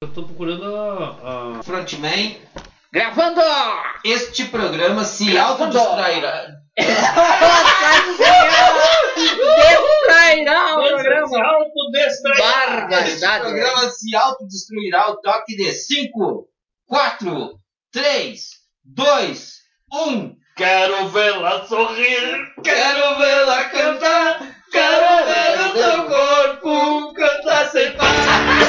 Eu tô procurando a. a... Frontman, Gravando! este programa se autodestruirá. Destrairá o programa! Autodestrairá! Este Barbaridade! programa se autodestruirá ao toque de 5, 4, 3, 2, 1. Quero vê-la sorrir! Quero vê-la cantar, quero ver o teu corpo cantar sem parar.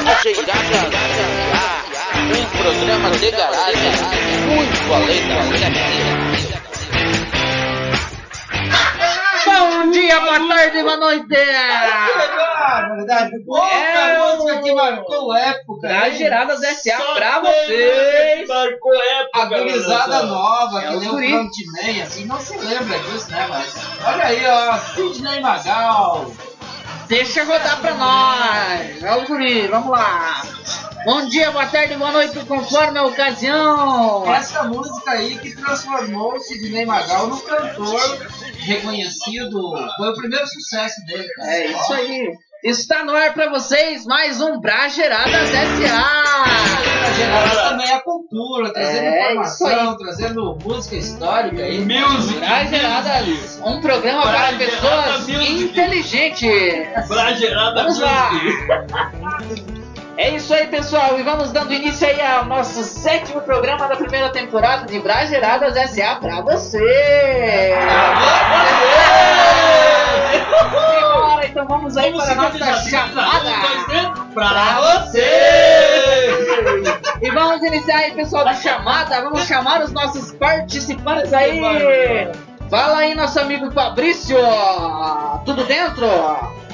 Um programa de garagem muito além da. Bom dia, boa tarde, boa noite! Ah, verdade. Outra É música que marcou época. As hein? geradas SA Só pra vocês! Marcou época, A gurizada garoto. nova, É que nem o. Frontman, assim, não se lembra disso, né? Mas olha aí, ó, Sidney Magal. Deixa rodar pra nós! É o guri, vamos lá! Bom dia, boa tarde, boa noite, conforme a ocasião! Essa música aí que transformou o Sidney Magal num cantor reconhecido. Foi o primeiro sucesso dele, cara. É isso aí! Está no ar pra vocês mais um Brageradas SA! Pra gerar também a cultura, trazendo É, informação, trazendo música histórica aí. Music! Brageradas, um programa para Bragerada pessoas Music. inteligentes! Bragerada Vamos lá! É isso aí, pessoal, e vamos dando início aí ao nosso sétimo programa da primeira temporada de Brageradas SA pra você! Então vamos aí para a nossa. Um, chamada! Pra Pra você! E vamos iniciar aí, pessoal, de chamada. Vamos chamar os nossos participantes aí. Fala aí, nosso amigo Fabrício. Tudo dentro?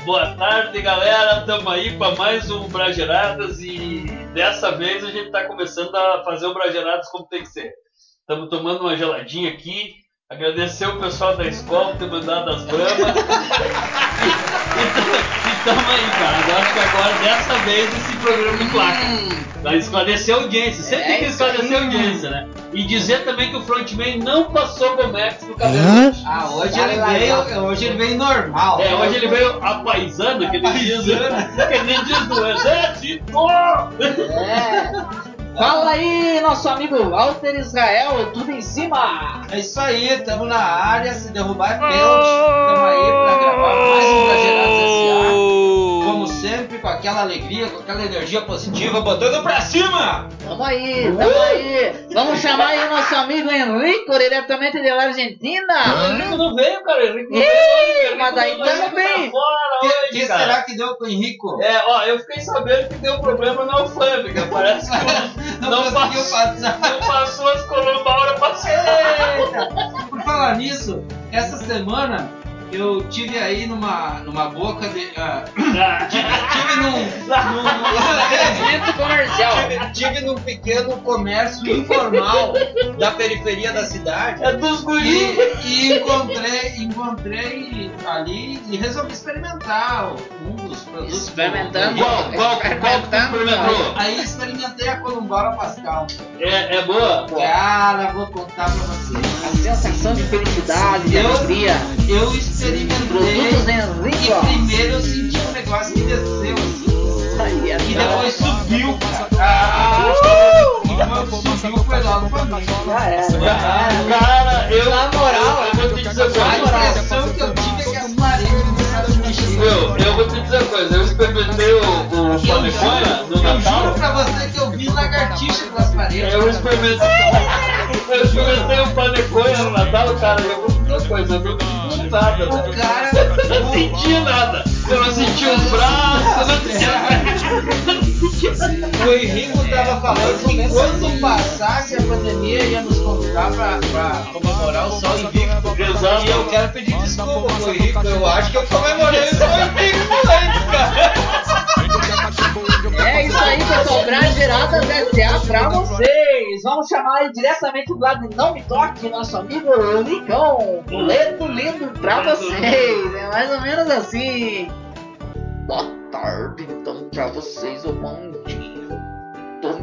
Boa tarde, galera. Tamo aí para mais um Brageradas e dessa vez a gente tá começando a fazer o Brageradas como tem que ser. Estamos tomando uma geladinha aqui. Agradecer o pessoal da escola por ter mandado as bramas. Tamo aí, cara. Eu acho que agora, dessa vez, esse programa de placa. Hum, Vai esclarecer a audiência. Sempre É tem que esclarecer a audiência, né? E dizer também que o frontman não passou Gomex no cabelo. hoje. Ah, hoje ele veio, hoje ele veio normal. É, hoje ele veio apaisando, que ele diz, que ele diz do exército! é. Fala aí, nosso amigo Walter Israel. Tudo em cima. É isso aí, estamos na área, se derrubar é pênalti. Estamos aí para gravar mais um sempre, com aquela alegria, com aquela energia positiva, botando pra cima! Tamo aí, tamo aí. Vamos chamar aí o nosso amigo Henrico, diretamente da O Argentina. Henrico não veio, cara. O Henrico não veio. O mas daí não tamo bem. O que, será que deu com o Henrico? É, ó, eu fiquei sabendo que deu problema na alfândega. Parece que Não, não, conseguiu passou, passar. não passou as colombas a hora passada. Eita! Por falar nisso, essa semana eu tive aí numa, numa boca de. ah, tive num. num Evento comercial. tive, tive num pequeno comércio informal da periferia da cidade. É dos E, guris. e encontrei, encontrei ali e resolvi experimentar um dos produtos. do- Experimentando. do- Qual, qual, qual que tu experimentou? Aí experimentei a Columbola Pascal. É, é boa? Cara, vou contar pra você. A sensação de felicidade, de Eu- alegria. Eu experimentei Produtos e primeiro eu senti um negócio que desceu assim. É E depois subiu, cara. Ah, e quando subiu foi logo pra mim. Era. Cara, eu. Na moral, eu vou te dizer A uma coisa. impressão que eu eu vou te dizer uma coisa. Eu experimentei o, o Eu panecona no eu Natal. juro pra você que eu vi lagartixa pelas paredes. Eu experimentei. Eu experimentei o panecona no Natal, cara. Eu vou te dizer uma coisa. Eu não senti nada. O cara. Eu não senti nada. Eu não senti os braços, eu não senti nada. O Henrico tava falando que quando passasse a pandemia ia nos convidar pra, pra comemorar o Sol Invicto. Exato. E eu quero pedir desculpa pro Henrico, eu acho que eu comemorei o Sol Invicto antes, cara. É isso aí, pessoal. Brageradas SA pra vocês. Vamos chamar aí diretamente do lado de Não Me Toque, nosso amigo Licão. Boleto lindo pra vocês. É mais ou menos assim. Boa tarde, então, pra vocês, ou bom dia.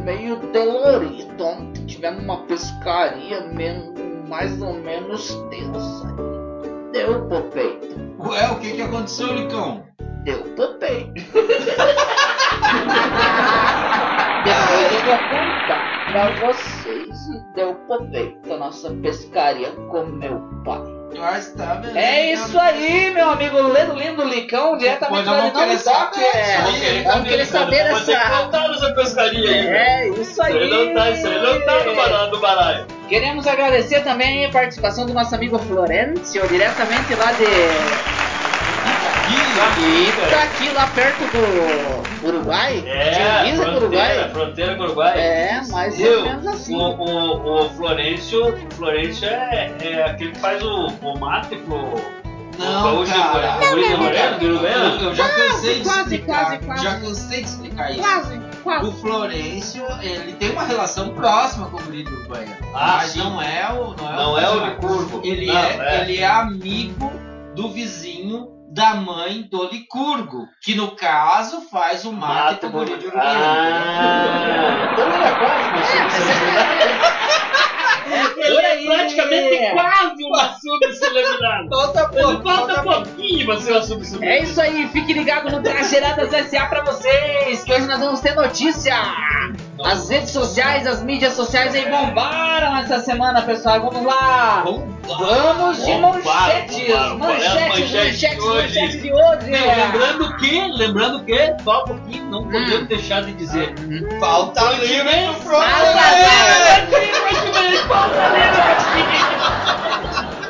Meio dolorido. Ontem tivemos uma pescaria men- mais ou menos tensa. Deu pro peito. Ué, o que que aconteceu, Licão? Deu pro peito. Depois queria contar pra vocês deu proveito a nossa pescaria com meu pai. Tá. É isso aí, meu amigo Lendo Lindo Licão, diretamente lá eu de Toque. saber É, vamos querer saber Vou ter que essa. contar nessa pescaria aí. É, isso aí. aí não tá, aí não tá no baralho. No baralho. Queremos agradecer também a participação do nosso amigo Florencio, diretamente lá de Itaqui, lá perto do Uruguai. É, Divisa com o fronteira, Uruguai. fronteira com Uruguai. É, mais Viu? ou menos assim. O, o, o Florencio, o Florencio é, é aquele que faz o, o mate pro. Não, cara. Eu já cansei de Quase, explicar. quase, quase. Já cansei de explicar isso. Quase, quase. O Florencio, ele tem uma relação próxima com o do Uruguaiano. Ah, mas sim. não é o. Não é Não é o de curvo. Ele, Não, é, ele é amigo do vizinho da mãe do Licurgo, que no caso faz o pro pro- Guri de Uruguaiano. Ah, então ele é quase. Ele Por é aí. praticamente quase uma subcelebridade. Falta pouco, falta falta pouquinho pra ser uma subcelebridade. É isso aí, fique ligado no Trageradas SA pra vocês, que hoje nós vamos ter notícia. As redes sociais, as mídias sociais aí bombaram essa semana, pessoal. Vamos lá. Vamos de Bombaram, manchetes, bombaram. Qual é manchetes, manchete manchetes, de hoje? manchetes de hoje. Meu, lembrando que, lembrando que, só um pouquinho, não podemos deixar de dizer. Falta Frontinês. livre pro falta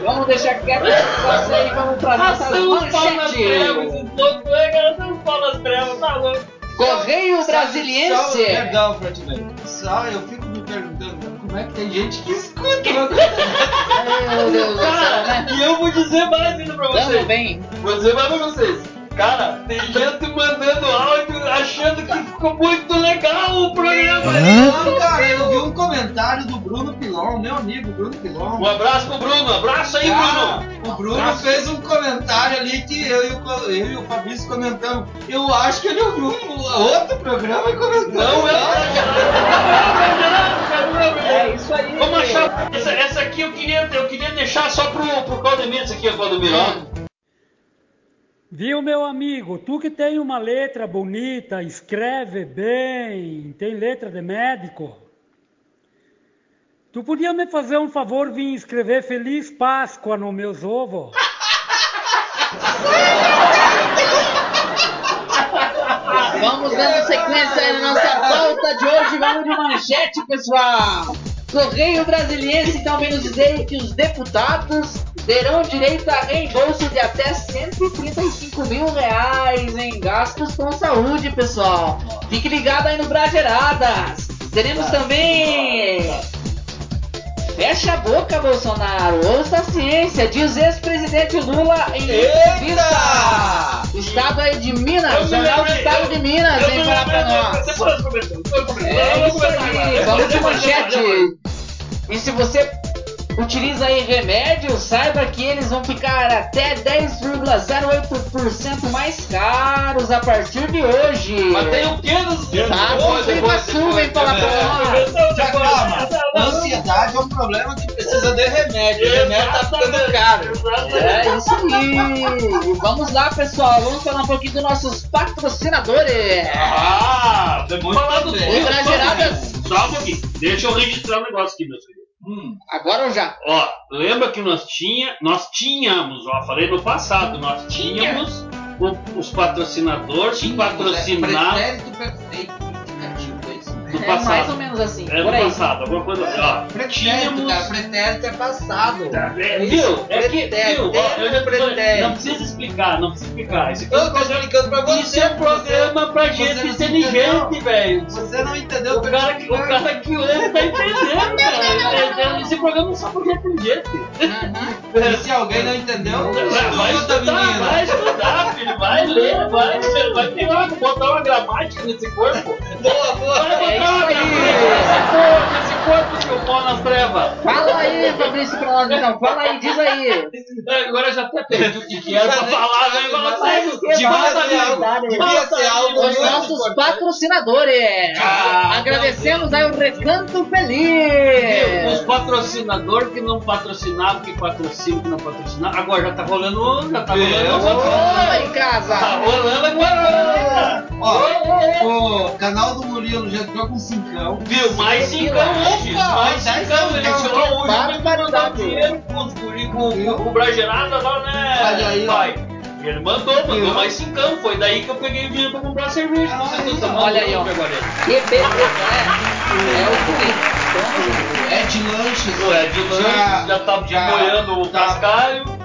Vamos deixar quieto esse negócio aí, vamos pra trevas, manchetes. então, é, ação pau nas trevas, tá louco. Correio Só, Brasiliense. perdão, Frontman. Só eu fico me perguntando como é que tem gente que escuta. Meu Deus do céu, Cara, né? e eu vou dizer mais ainda pra Tamo vocês. bem. Vou dizer mais pra vocês. Cara, tem gente mandando áudio achando que ficou muito legal o programa. Não, cara, eu vi um comentário do Bruno Pilon, meu amigo Bruno Pilon. Um abraço pro Bruno, abraço aí, Cara, Bruno. o Bruno Abraço. fez um comentário ali que eu e o, eu e o Fabrício comentamos. Eu acho que ele ouviu um outro programa e comentou. Não é É isso aí. Vamos achar. Essa, essa aqui eu queria, eu queria deixar só pro, pro Claudemir, essa aqui, ó, Claudemir, ó. Viu, meu amigo? Tu que tem uma letra bonita, escreve bem, tem letra de médico. Tu podia me fazer um favor vir escrever Feliz Páscoa no meus ovos? Vamos dando sequência aí na nossa pauta de hoje. Vamos de manchete, pessoal. Correio Brasiliense então vem nos dizer que os deputados terão direito a reembolso de até 135 mil reais em gastos com saúde, pessoal. Fique ligado aí no Brageradas. Teremos também Fecha a boca, Bolsonaro. Ouça a ciência, diz ex-presidente Lula em entrevista. Estado aí de Minas, Jornal do Estado de Minas, não falar pra nós. É Vamos isso aí, vamos de manchete. E se você utiliza aí remédio, saiba que eles vão ficar até 10,08% mais caros a partir de hoje. Mas tem o que nos Tá, o Sul vem falar pra nós. Já calma. Ansiedade é um problema que precisa de remédio. O remédio tá ficando caro. É isso aí. Vamos lá, pessoal. Vamos falar um pouquinho dos nossos patrocinadores. Ah, vamos falar do bem. Sul, Outra só um gerada- pouquinho, Só um pouquinho. Deixa eu registrar um negócio aqui, meus filhos. Hum, Agora ou já? Ó, lembra que nós tinha, nós tínhamos, ó, falei no passado, nós tínhamos o- os patrocinadores que patrocinavam perfeito. indicativo, é do É mais ou passado. menos assim. É por aí. passado, alguma coisa assim. Ó, Pretérito, tínhamos. cara. Pretérito é passado. É, viu? É que, Pretérito, viu? Ó, eu já pretérito. não precisa explicar, não precisa explicar. Isso aqui é Eu tô programa, explicando pra você. isso é programa pra gente inteligente, velho. Você não entendeu O cara, que, o cara que ouve tá entendendo, cara. Esse programa é só pra gente inteligente. Uhum. E se alguém não entendeu, Vai estuda, estudar, vai estudar, filho. Vai ler, vai, vai pegar, botar uma gramática nesse corpo. Boa, boa. Vai botar É uma gramática nesse corpo, corpo, seu pau nas trevas. Fala aí, Fabrício, pra nós então. Fala aí, diz aí. Agora eu já até perdi o que que era pra falar, né? Fala, sai, Devia volta, amigo. devia Volta, ser algo amigo. Os nossos patrocinadores. Ah, agradecemos aí o Recanto Viu? Os Feliz. patrocinadores que não patrocinavam, que patrocinam, que não patrocinavam. Agora já tá rolando, já tá rolando coisa. Oi, Tá casa. rolando agora. Ó, o canal do Murilo já entrou com cincão. Viu? Mais cincão hoje. Opa, Mais dez cincão. Ele cincão. tirou hoje pra me mandar dinheiro com com, com o Bragerada lá, né? Olha aí, ó. pai. Ele mandou, mandou mais cincão. Foi daí que eu peguei o dinheiro pra comprar cerveja. Ah, tomando Olha aí, ó. agora. Que beleza, né? É o seguinte. É de lanches. É, de lanche, já, tá já molhando o tá- cascalho.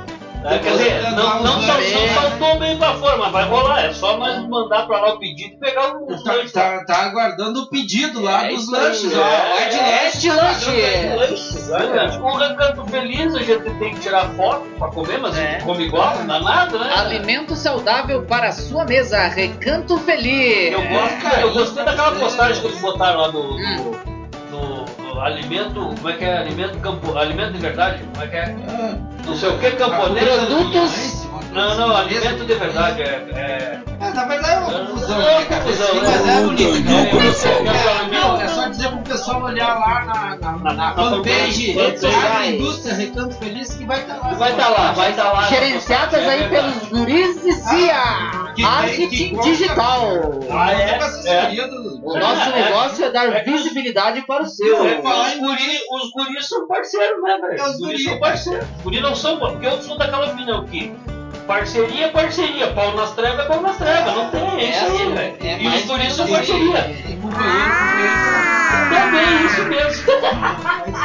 É, quer dizer, não, não, sal- lanches. não saltou bem pra fora, mas vai rolar. É só nós mandar pra lá o pedido e pegar o Tá, lanche tá, tá aguardando o pedido lá É dos lanches, ó. é. É de É lanche. de lanche. É olha. Com o recanto feliz, a gente tem que tirar foto pra comer, mas É. come igual, não dá nada, né? Alimento saudável para a sua mesa. Recanto Feliz. Eu, gosto, eu gostei daquela postagem que eles botaram lá do, Hum. do- do alimento, como é que é? Alimento campo, alimento de verdade, como é que é? Ah, Não sei o que, camponês. Produtos. Não, não, alimento de verdade, é... é... É, na verdade é uma confusão, É né, uma cara? confusão, mas é bonito. Não, não, É, não, é só dizer pro pessoal olhar lá na, na, na, Na fanpage. Agroindústria Recanto Feliz que vai estar lá. Vai estar lá, vai estar lá. Gerenciadas É aí verdade. pelos guris de CIA. Tem- Marketing digital. Ah, é? O nosso É, é. negócio é dar É visibilidade para o seu. É, falar em guri, os guris são parceiros, né, velho? Os guris guri. são parceiros. Os guris não são, porque eu sou daquela opinião que parceria é parceria, pau nas trevas é pau nas trevas, não tem, é isso aí, velho. É e mais os guris são e- parceria. e Também, isso mesmo.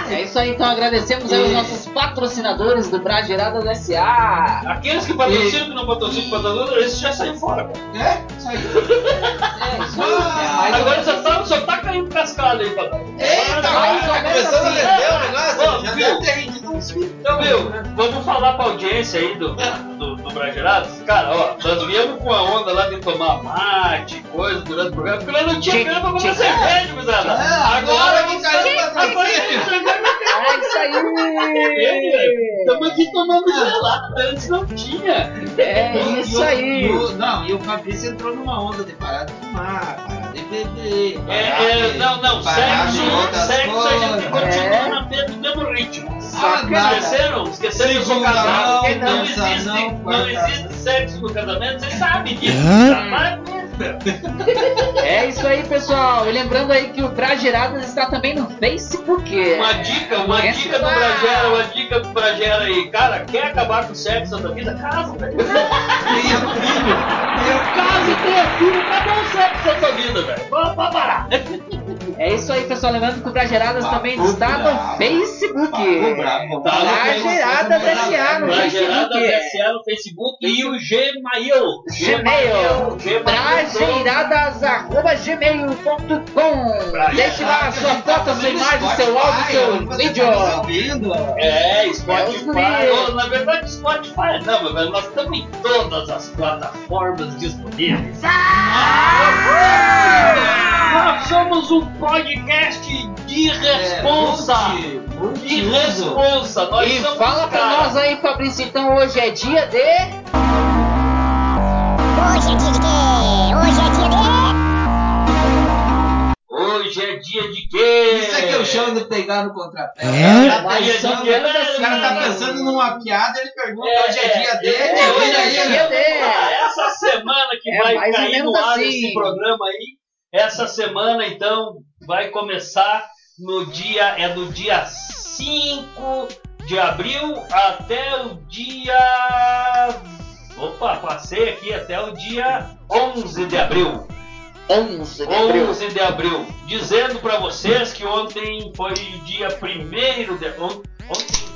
É isso aí, então agradecemos aí os E- nossos patrocinadores do Brageradas SA. Aqueles que patrocinam, que não patrocinam, patrocinam, esses já saem fora, cara. companheiro. É, isso aí. É isso aí. É Agora só tá, só tá caindo cascada aí pra dar. Eita, tá começando a render o negócio. Já viu? deve ter. Então, meu, vamos falar pra audiência aí do, do, do Bragerados. Cara, ó, nós viemos com a onda lá de tomar mate, coisa durante o programa, porque nós não tinha grana pra comprar cerveja, gurizada. É, agora que caiu pra cerveja. É isso aí. Estamos aqui tomando gelado, antes não tinha. É isso aí. não, e o Fabrício entrou numa onda de parar de fumar, parar É, é, não, não, sexo, sexo a gente continua É. na mesmo, no mesmo ritmo. Ah, nada. Esqueceram? Esqueceram que eu sou casado. não, porque não, existe, não, não, existe sexo no casamento, vocês sabem disso. É isso aí, pessoal. E lembrando aí que o Brageradas está também no Facebook. Uma dica, uma Essa dica do. Bragera, uma dica do Bragera aí. Cara, quer acabar com o sexo da tua vida? Casa, velho. Tenha filho. Casa e tenha filho, acabou o sexo da tua vida, velho. Vamos parar. É isso aí, pessoal. Lembrando que o Brageradas também está no. Facebook. Tá, Brageradas SA no Brageradas Facebook. SA no Facebook e o Gmail. Gmail. Brageradas.gmail.com Deixe lá a sua foto, sua imagem, seu áudio, seu vídeo. Ouvindo. É, É Spotify. Ô, na verdade, Spotify não, velho. Nós estamos em todas as plataformas disponíveis. Nós somos um podcast de responsa. É, multi- de responsa. Nós E somos fala pra cara. nós aí, Fabrício, então hoje é dia de. Hoje é dia de quê? Hoje é dia de... Hoje é dia de quê? Isso é que eu chamo de pegar no contrapé. É, dia são de quê? muitas O cara tá pensando numa piada, ele pergunta É, hoje é dia dele. é, hoje é é dia. Ah, Essa semana que É vai cair no ar assim. esse programa aí, essa semana então vai começar no dia, é do dia 5 de abril até o dia. Opa, passei aqui até o dia 11 de abril. 11 de abril. 11 de abril. Dizendo pra vocês que ontem foi o dia 1 de. on- Ontem,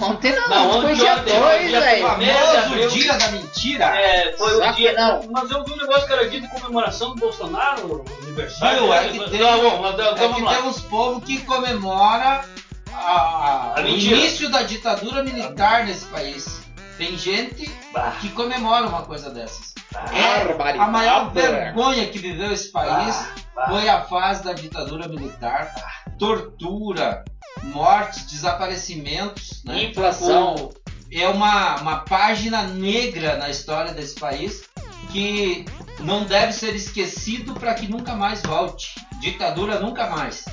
Ontem não, Não, ontem foi dia ontem, foi 2, dia velho. Famoso dia da mentira. É, foi Só o dia. não. Mas eu vi um negócio que era dia de comemoração do Bolsonaro, aniversário. Viu? É né? que tem- Não, bom, mas, então É que lá. tem uns povos que comemora a- A o início da ditadura militar nesse país. Tem gente Bah, que comemora uma coisa dessas. Barbaridade. A maior vergonha que viveu esse país bah. foi a fase da ditadura militar, tortura, mortes, desaparecimentos, né? Inflação. O- é uma, uma página negra na história desse país que não deve ser esquecido para que nunca mais volte. Ditadura nunca mais.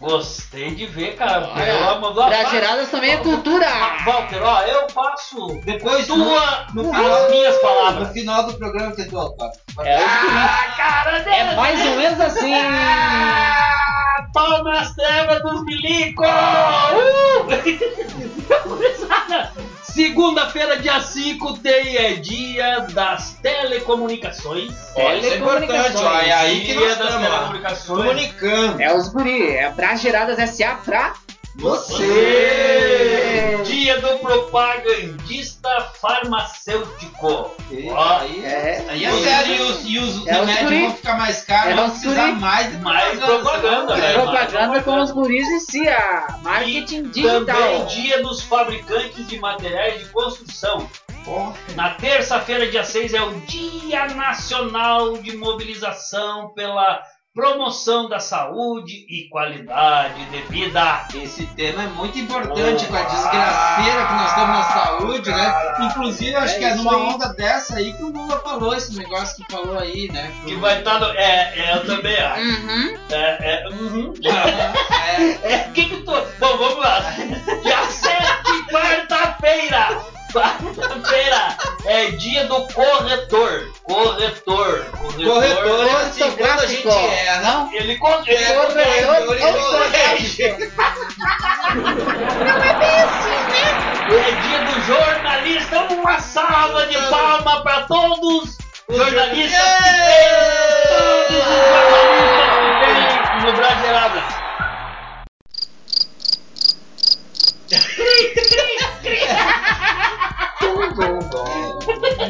Gostei de ver, cara. Olha, Pelo amor do Brageradas também é cultura. Walter, ó, eu passo Depois no, tua, no as final, minhas no palavras. final do programa que tu autógrafo. É, os guri. Ah, cara, é mais ou menos assim. Ah, pau nas trevas dos milicos! Uh! Segunda-feira, dia 5, tem é dia das telecomunicações. Olha, isso é importante, ó, é aí que dia nós das estamos ó, telecomunicações. comunicando. É os guri. É Brageradas SA pra Você! Dia do propagandista farmacêutico. E Ó, aí, É. aí é sério, e os, e os É os remédios guri. vão ficar mais caros, É vão precisar guri. mais de Mais propaganda, né? propaganda com os guris em si, a marketing digital. Também dia dos fabricantes de materiais de construção. Porra. Na terça-feira, dia 6, é o Dia Nacional de Mobilização pela Promoção da Saúde e Qualidade de Vida. Esse tema é muito importante com a desgraceira que nós estamos na saúde, né? Inclusive, acho É que é numa aí. onda dessa aí que o Lula falou esse negócio que falou aí, né? Que vai estar no. É, é, eu também acho. Uhum. É, é, uhum. É, É, que que tu. Bom, vamos lá. Dia 7, quarta-feira. Quarta-feira é dia do corretor. Corretor. corretor é assim, quando a gente erra, Não? Ele corre. É, corretor, ele ortográfico. É dia do jornalista. Uma salva de palma para todos os jornalistas que têm. Todos os jornalistas que têm no Brasileirada.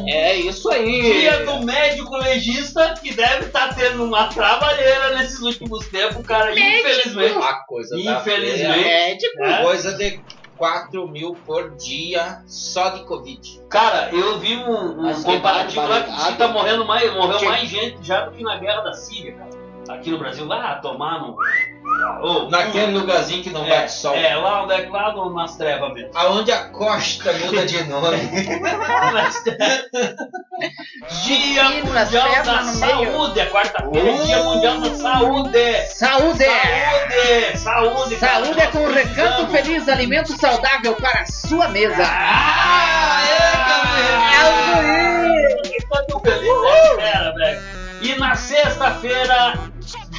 É isso aí. Dia do médico legista que deve estar tendo uma trabalheira nesses últimos tempos, cara. Infelizmente. A coisa tá Infelizmente. Feia. É. Coisa de 4 mil por dia só de Covid. Cara, eu vi um, um que comparativo lá que diz que barbaridade. tá morrendo mais, morreu mais gente já do que na guerra da Síria, cara. Aqui no Brasil, lá tomar no. Ô, Naquele lugarzinho que não é, bate sol. é, lá onde é lá no- nas trevas mesmo. Aonde a costa muda de nome. Dia Mundial da. Saúde, a quarta-feira é Dia! Mundial da Saúde. saúde. Saúde! Saúde! Saúde é com Nós recanto feliz, alimento saudável para a sua mesa. Ah, É o guri. Recanto feliz é fera, velho. E na sexta-feira,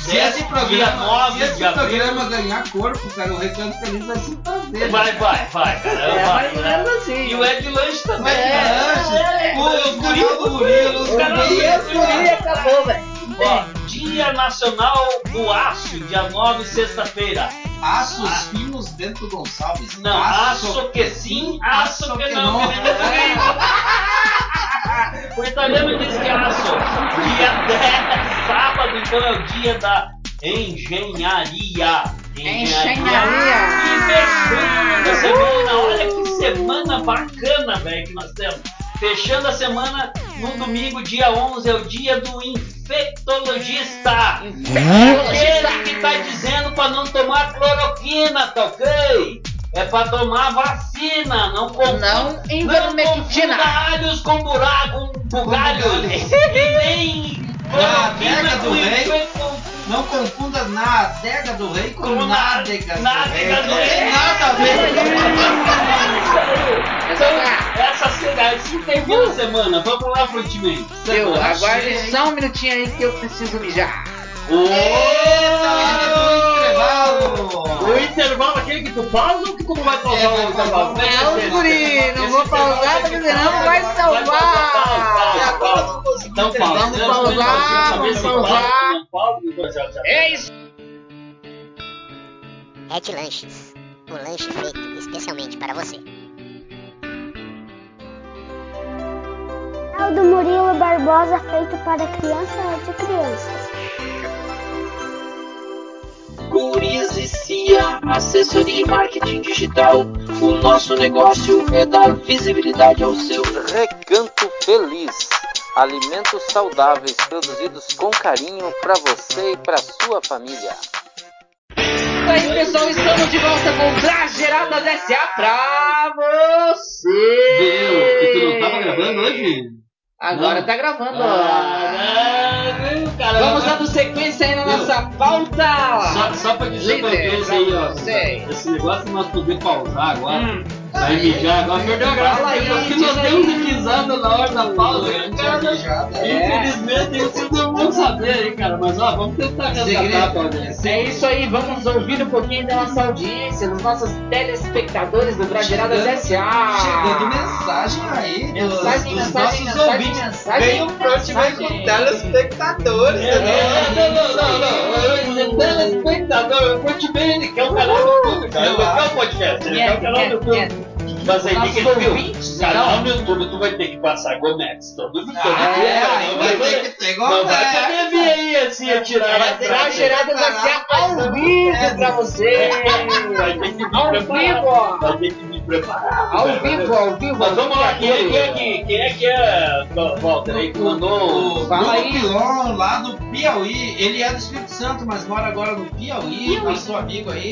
Se esse dia programa, 9 se esse programa ganhar corpo, cara, o Recanto Feliz vai se fazer. Vai, vai, vai, cara. É vai, né? menos assim. E o Ed Lanche também. Vai, né? lanche. É, Pô, os os guri- canal do Murilo, os E acabou, velho. Ó, Dia Nacional do Aço, dia 9, sexta-feira. Aços Ah. finos dentro do Gonçalves. Não, aço que sim, aço que não. que nem português. O italiano diz que é aço. Dia 10, sábado, então é o dia da engenharia. Engenharia. E fechando a semana, olha que semana bacana, velho, que nós temos. Fechando a semana, no domingo, dia 11, é o dia do infectologista. Aquele que tá dizendo pra não tomar cloroquina, tá ok? É pra tomar vacina, não confunda. Não Não invermectina. confunda alhos com buraco. E nem Na adega do rei. Não confunda na adega do rei com nádega do rei. do Não rei. nada a ver. Então, essa semana, assim tem fim de semana. Vamos lá, Frutiman. Deu, Semana aguarde só um minutinho aí que eu preciso mijar. Eita, intervalo. O intervalo aquele que tu pausa ou que tu não vai pausar É, o intervalo? Não, guri, não vou pausar porque senão não vai salvar. Então pausa. Vamos Não, pausar, vamos pausar. É isso. Het Lanches. O lanche feito especialmente para você. É o do Murilo Barbosa feito para crianças de crianças. Guriz e Cia, assessoria e marketing digital. O nosso negócio é dar visibilidade ao seu. Recanto Feliz. Alimentos saudáveis produzidos com carinho para você e para sua família. E aí, pessoal, estamos de volta com Brageradas S.A. pra você. Viu? E tu não tava gravando hoje? Agora Não. tá gravando. Ah, não, cara, Vamos dando sequência aí na nossa pauta. Só, só pra dizer pra Líder, vocês aí, ó. Esse negócio de nós poder pausar agora. Hum. Vai mijar agora, perdeu a graça. Fala aí, diz nós aí. demos risada na hora da pausa. cara? É. Infelizmente, isso não vamos saber aí, cara. Mas ó, vamos tentar resgatar pra audiência. É isso aí, vamos ouvir um pouquinho da nossa audiência, dos nossos telespectadores do Chegando- S.A. Chegando mensagem aí dos, Mensagem, dos mensagem, nossos mensagem, ouvintes. mensagem, Vem o e vem com mensagem. telespectadores. É, né? não, não, não, não. Telespectador, eu curti bem, ele quer o canal do cara. Ele quer o podcast, ele quer o canal do YouTube. Mas aí tem Nossos que viu? ouvintes, Canal no YouTube, tu vai ter que passar Gomex todo todo Ah, é, não aí vai ter que ter igual Não vai poder vir aí assim, atirar Vai ter frente. Brageradas S.A. ao vivo pra você. Vai ter que Ao vivo. Vai ter que vir preparado. Ao vivo, ao vivo. Mas vamos lá, quem é, quem é que que, quem é, que é Walter aí que mandou O Fala aí. Pilon, lá do Piauí, ele é do Espírito Santo, mas mora agora no Piauí, nosso amigo aí,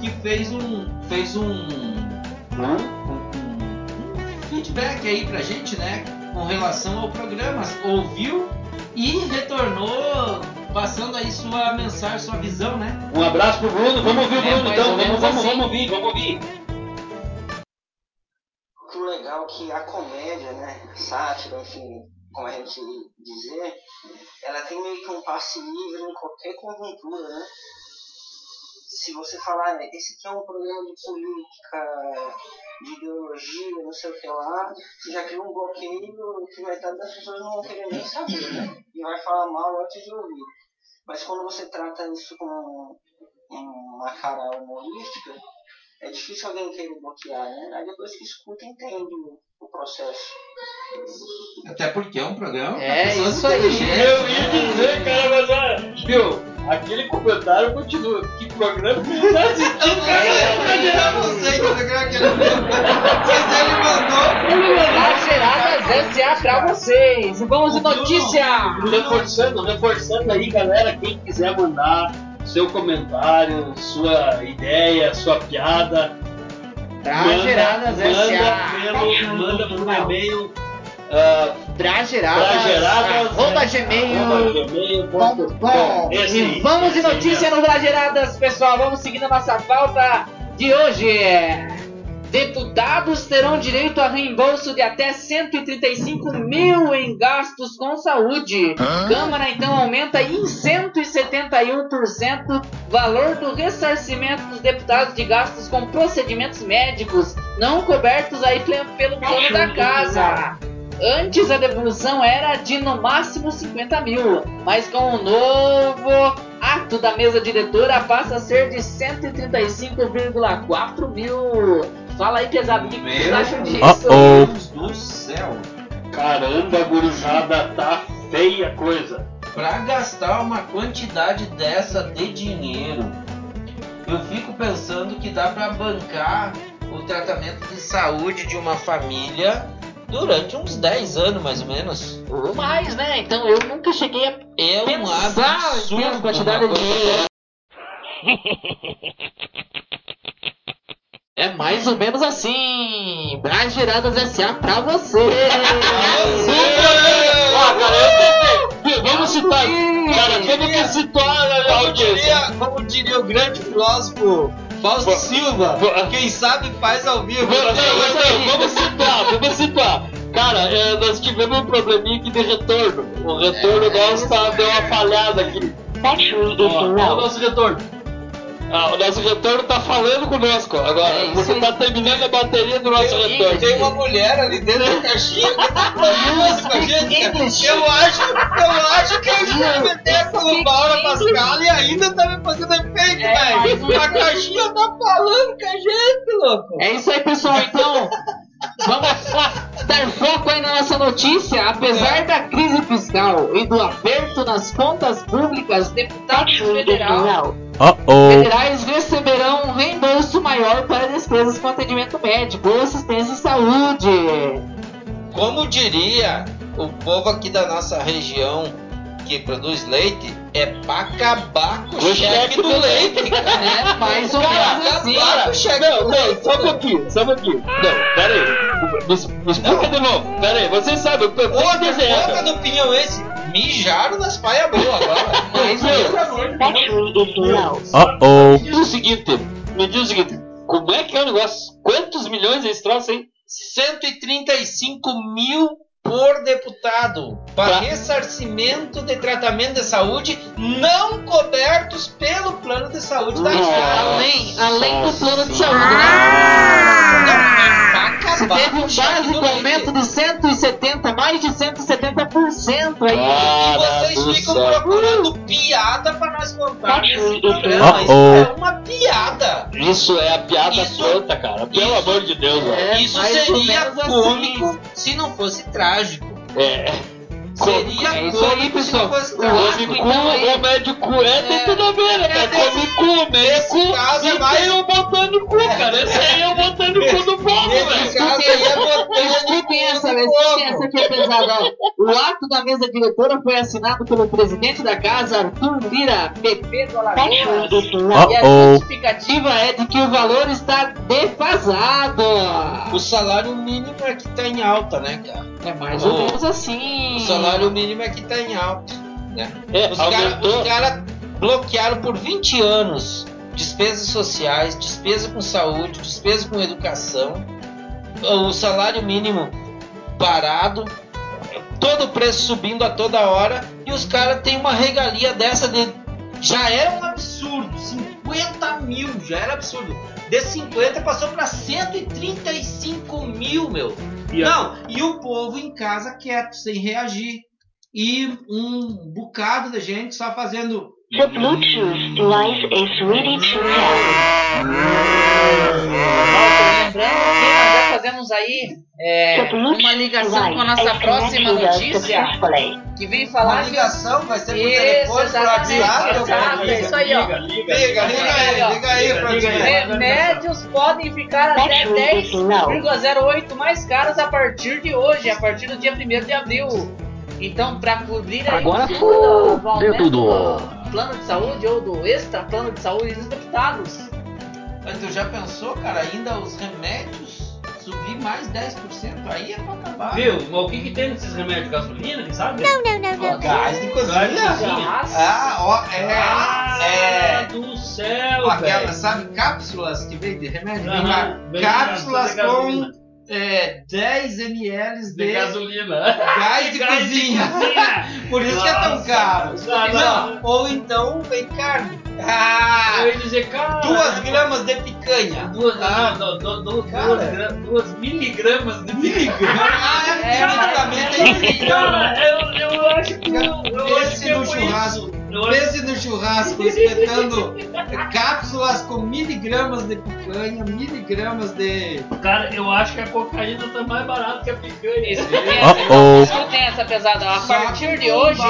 que fez um, fez um, um, feedback aí pra gente, né, com relação ao programa, ouviu e retornou passando aí sua mensagem, sua visão, né? Um abraço pro Bruno, vamos ouvir o É, Bruno mais então, vamos, vamos, assim. vamos ouvir, vamos ouvir. que o legal é que a comédia, né, sátira, enfim, como a gente dizer, ela tem meio que um passe livre em qualquer conjuntura, né? Se você falar, né, esse aqui é um programa de política, de ideologia, não sei o que lá, você já cria um bloqueio que metade das pessoas não vão querer nem saber, né? E vai falar mal antes de ouvir. Mas quando você trata isso com uma cara humorística, é difícil alguém querer bloquear, né? Aí depois que escuta, entende o, processo. Até porque é um programa pra É, pessoas isso aí. inteligentes. Eu ia dizer, cara, mas olha, viu? Aquele comentário continua. Que programa que você tá assistindo? Eu não sei que programa que ele Mas ele mandou. Brageradas S.A. pra vocês. E vamos de notícia. Reforçando, reforçando aí, galera, quem quiser mandar seu comentário, sua ideia, sua piada, Brageradas manda, S.A. pelo, manda por e-mail ah, Brageradas. brageradas, Arroba né, e vamos de notícia no Brageradas, pessoal. Vamos seguindo a nossa pauta de hoje. Deputados terão direito a reembolso de até 135 mil em gastos com saúde. Câmara então aumenta em 171% valor do ressarcimento dos deputados de gastos com procedimentos médicos não cobertos aí pelo plano da casa. Antes a devolução era de no máximo 50 mil, mas com o novo ato da mesa diretora passa a ser de 135,4 mil. Fala aí, pesado, o que que vocês acham disso? Deus do céu. Caramba, gurizada, tá feia coisa. Pra gastar uma quantidade dessa de dinheiro, eu fico pensando que dá pra bancar o tratamento de saúde de uma família durante uns 10 anos, mais ou menos. Ou mais, né? Então eu nunca cheguei a É um pensar em absurdo. a quantidade de dinheiro. É mais ou menos assim. Brageradas S.A. pra você. Cara, eu tentei. Vamos citar. Cara, temos que situar a audiência. como diria o grande filósofo Fausto Bo- Silva, bo- quem sabe faz ao vivo. Não, não, não, vamos situar, vamos situar. Cara, é, nós tivemos um probleminha aqui de retorno. O retorno nosso tá, deu uma falhada aqui. Ó, ó o nosso retorno. Ah, o nosso retorno tá falando conosco agora. É aí. tá terminando a bateria do nosso Tem, retorno. tem uma mulher ali dentro da caixinha que tá falando com a gente. Eu acho, eu acho que a gente vai meter essa no Paula Pascal e ainda tá me fazendo efeito, É, velho. A caixinha tá falando com a gente, louco. É isso aí, pessoal. Então, vamos dar foco aí na nossa notícia. Apesar da crise fiscal e do aperto nas contas públicas, deputados federal, federais receberão um reembolso maior para despesas com atendimento médico ou assistência em saúde. Como diria o povo aqui da nossa região que produz leite, é pra acabar com o cheque do leite, cara. É mais ou Cara, menos assim. acabar com o cheque Não, do não, leite. só um pouquinho, só um pouquinho. Não, pera aí. Me, me explica de novo. Pera aí, vocês sabem, eu tenho Outra, outra do pinhão esse. Mijaram nas paias boas agora. Menos. Battery is low. Me diz o seguinte, me diz o seguinte, como é que é o negócio? Quantos milhões é esse troço aí? 135 mil por deputado para Tá. ressarcimento de tratamento de saúde não cobertos pelo plano de saúde da Nossa. Estado. Além, além do plano de saúde, né? Não, pra Se acabar teve um básico aumento de 170, mais de 170% aí. E Cara vocês do ficam céu. procurando piada pra nós contar nesse programa. Isso é uma piada. Isso é a piada Isso- pronta, cara. Pelo isso- amor de Deus, velho. É, Isso seria menos assim. cômico se não fosse trágico. É. Seria É isso aí, pessoal. O Come cu, o médico é, tem É. tudo a ver, né, cara? É Come cu, caso é E tem o botando cu, cara. Esse aí é o botando cu do povo, velho. caso aí é botando Escutem essa, escutem essa aqui é pesada. O ato da mesa diretora foi assinado pelo presidente da casa, Arthur Lira, PP do Alagoas. E a justificativa é de que o valor está defasado. O salário mínimo é que tá em alta, né, cara? É mais ou menos assim. O salário mínimo é que tá em alta. Né? É, Os caras cara bloquearam por 20 anos despesas sociais, despesa com saúde, despesa com educação, o salário mínimo parado, todo o preço subindo a toda hora e os caras têm uma regalia dessa de. Já era um absurdo, 50 mil, já era absurdo. De 50 passou para 135 mil, meu. E a- Não, e o povo em casa quieto, sem reagir. E um bocado de gente só fazendo. The Bluetooth device is ready to pair. Lembrando que fazemos aí é, uma ligação com a nossa próxima notícia que vem Uma falar que ligação, vai ser por telefone, por WhatsApp. exato, é isso aí, ó. Liga, liga, Liga, aí, liga aí, aí. remédios podem ficar até is low. 10,08 mais caros a partir de hoje, a partir do dia 1 de abril. Então, para cobrir aí Agora do, do aumento tudo. do plano de saúde ou do extra plano de saúde dos deputados. Mas tu já pensou, cara, ainda os remédios subir mais 10%? Aí é pra acabar. Viu? Mas o que, que tem nesses remédios? Gasolina, quem sabe? No, no, no, no. Gás de cozinha. Gás de cozinha. Ah, ó, é. Ah, é. do céu, Aquela, velho. sabe, cápsulas que vem de remédio? Lá. vem cápsulas de gasolina. com é, 10 ml de, De gasolina. gás de Gás de cozinha. cozinha. Por isso que é tão Nossa. caro. Não, Não, ou então vem carne. Ah, Eu ia dizer, cara. duas gramas de picanha. Duas, Ah, Cara. duas, gra- duas miligramas de miligramas. Ah, é, É, praticamente é. Cara, eu, eu acho que eu, eu acho Pense que é no churrasco. Pense no churrasco, espetando cápsulas com miligramas de picanha, miligramas de. Cara, eu acho que a cocaína tá mais barata que a picanha. Escutem essa, escutem essa pesada. A partir de hoje,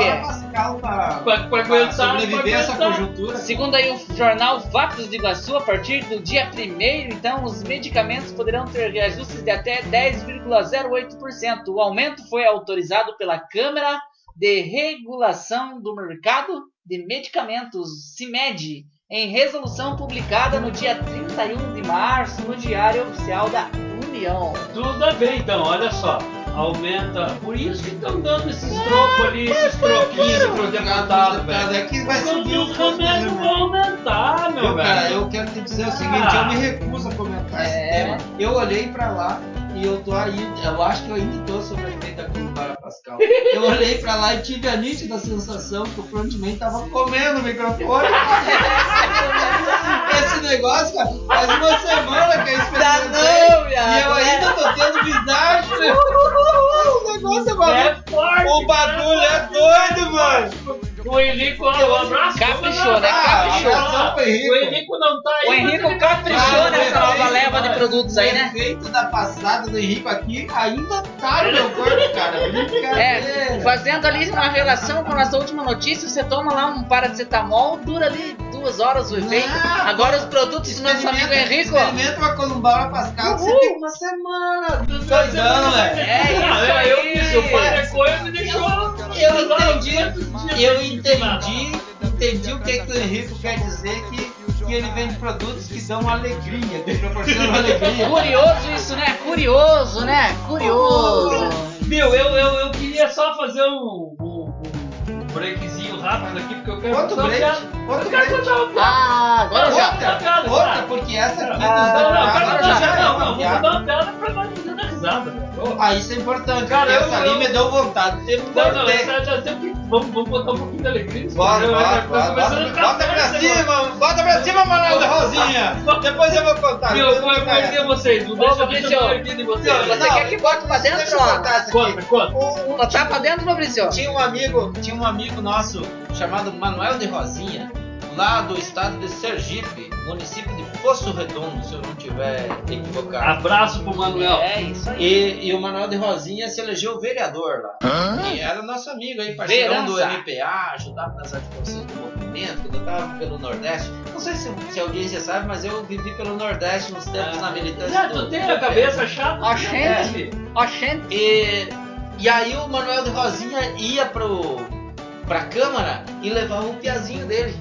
aguentar, sobreviver pra essa conjuntura. Segundo aí o jornal Fatos de Iguaçu, a partir do dia 1 então os medicamentos poderão ter reajustes de até 10,08%. O aumento foi autorizado pela Câmara de Regulação do Mercado de Medicamentos, CIMED, em resolução publicada no dia 31 de março no Diário Oficial da União. Tudo bem, então, olha só. Aumenta. Por isso que estão dando esses trocos ali, esses troquinhos pro deputado, velho. É que vai subir o os remédios vão aumentar, meu Eu, cara, velho. eu quero te dizer o seguinte, Ah. eu me recuso a comentar esse É. tema. Eu olhei pra lá e eu tô aí, eu acho que eu ainda tô sob efeito da Columbara Pascal. Eu olhei pra lá e tive a nítida sensação que o frontman tava comendo o microfone. Esse negócio, cara, faz uma semana que eu experimentei. não, E eu ainda tô tendo visagem. O negócio é bagulho. É forte. O bagulho é doido, mano. O Henrico, um abraço. Caprichou, né? Ah, Caprichou. Henrico. O Henrico não tá aí. O Henrico ele- caprichou Cara, nessa nova leva de produtos aí, né? O efeito da passada do Henrico aqui ainda tá no meu corpo, cara. É, fazendo ali uma relação com a nossa última notícia, você toma lá um paracetamol, dura ali duas horas o efeito. Não, Agora os produtos do nosso amigo Henrico. Experimenta uma columbara pascal você tem uma semana. Doidão, velho. É isso Ah, eu, eu aí. disse, o pai é coisa me deixou. Eu entendi, eu entendi entendi o que, que o Henrico quer dizer que, que ele vende produtos que dão alegria, que proporcionam alegria. Curioso isso, né? Curioso, né? Curioso. Meu, eu, eu, eu queria só fazer um, um, um breakzinho rápido aqui, porque eu quero Outro uma break? piada. Outro eu quero break? contar uma piada. Ah, agora já. Outra piada, Outra, cara. porque essa aqui Ah, dos Não, não, eu quero agora já é Não, uma não, vou contar uma piada pra nós fazer dar risada, Ah, isso é importante, Cara, eu- essa ali eu- me deu vontade de Não, não, essa, essa, essa, que- vamos, vamos botar um pouquinho de alegria nesse Bora, programa, bora, bora, bota, bota pra cima, bota pra cima, Manuel da Rosinha. Depois eu vou contar. Eu vou eu vou erguer vocês, não deixa, eu erguer de vocês. Não, Você quer que bote pra dentro, Deixa eu contar aqui. Conta, conta. Botar pra dentro, Fabrício? Tinha um amigo, tinha um amigo nosso chamado Manuel de Rosinha, lá do estado de Sergipe, município de Poço Redondo, se eu não tiver equivocado. Abraço pro Manuel. É, isso aí. E, e o Manuel de Rosinha se elegeu vereador lá. E era nosso amigo aí, parceirão do. MPA, ajudava nas articulações do movimento, quando eu tava pelo Nordeste. Não sei se, se a audiência sabe, mas eu vivi pelo Nordeste nos tempos na militância. Já, do- tu tem a cabeça chata? Já gente. teve. Ó, gente. E, e aí o Manuel de Rosinha ia pro, pra Câmara e levava o piazinho dele.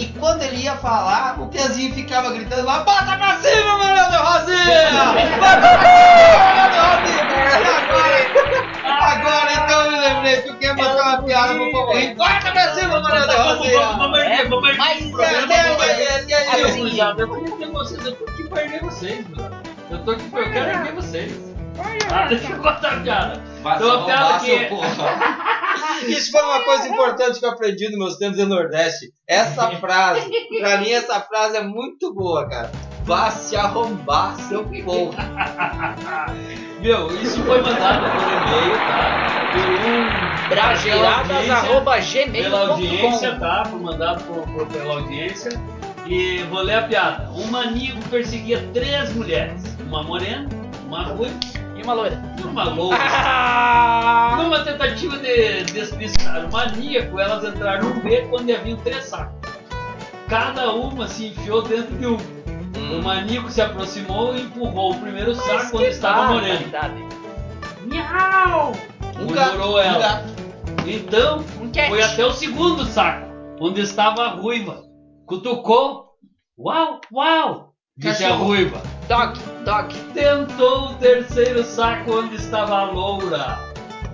E quando ele ia falar, o piazinho ficava gritando lá, bota pra cima, Manuel de Rosinha! Bota pra cima, Manuel de Rosinha! E agora, agora então eu me lembrei que eu quero botar uma piada pro povo. Bota pra cima, Manuel de Vamos, vamos, Rosinha! Mas Quer, quer, quer, quer, quer, Eu, Assim. eu vou erguer vocês, eu tô aqui pra vocês, mano. Eu tô aqui pra eu quero erguer vocês. Ah, deixa eu contar a piada. Vai Então, a piada que- porra. Isso foi uma coisa importante que eu aprendi nos meus tempos no Nordeste. Essa frase, pra mim essa frase é muito boa, cara. Vá se arrombar, seu porra. Meu, isso foi mandado por e-mail, tá? Por um. Brageiradas.gmail.com Pela audiência, tá? Foi mandado por, por- pela audiência. E vou ler a piada. Um maníaco perseguia três mulheres: uma morena, uma ruiva uma loira. uma louca. Ah! Numa tentativa de despistar o maníaco, elas entraram no beco onde haviam três sacos. Cada uma se enfiou dentro de um. O maníaco se aproximou e empurrou o primeiro saco onde estava a morena. Miau! Murmurou um ela. gato. Então, Um foi até o segundo saco, onde estava a ruiva. Cutucou. Uau, uau! Disse a Cachorro. ruiva. Dog, Tentou o terceiro saco onde estava a loura.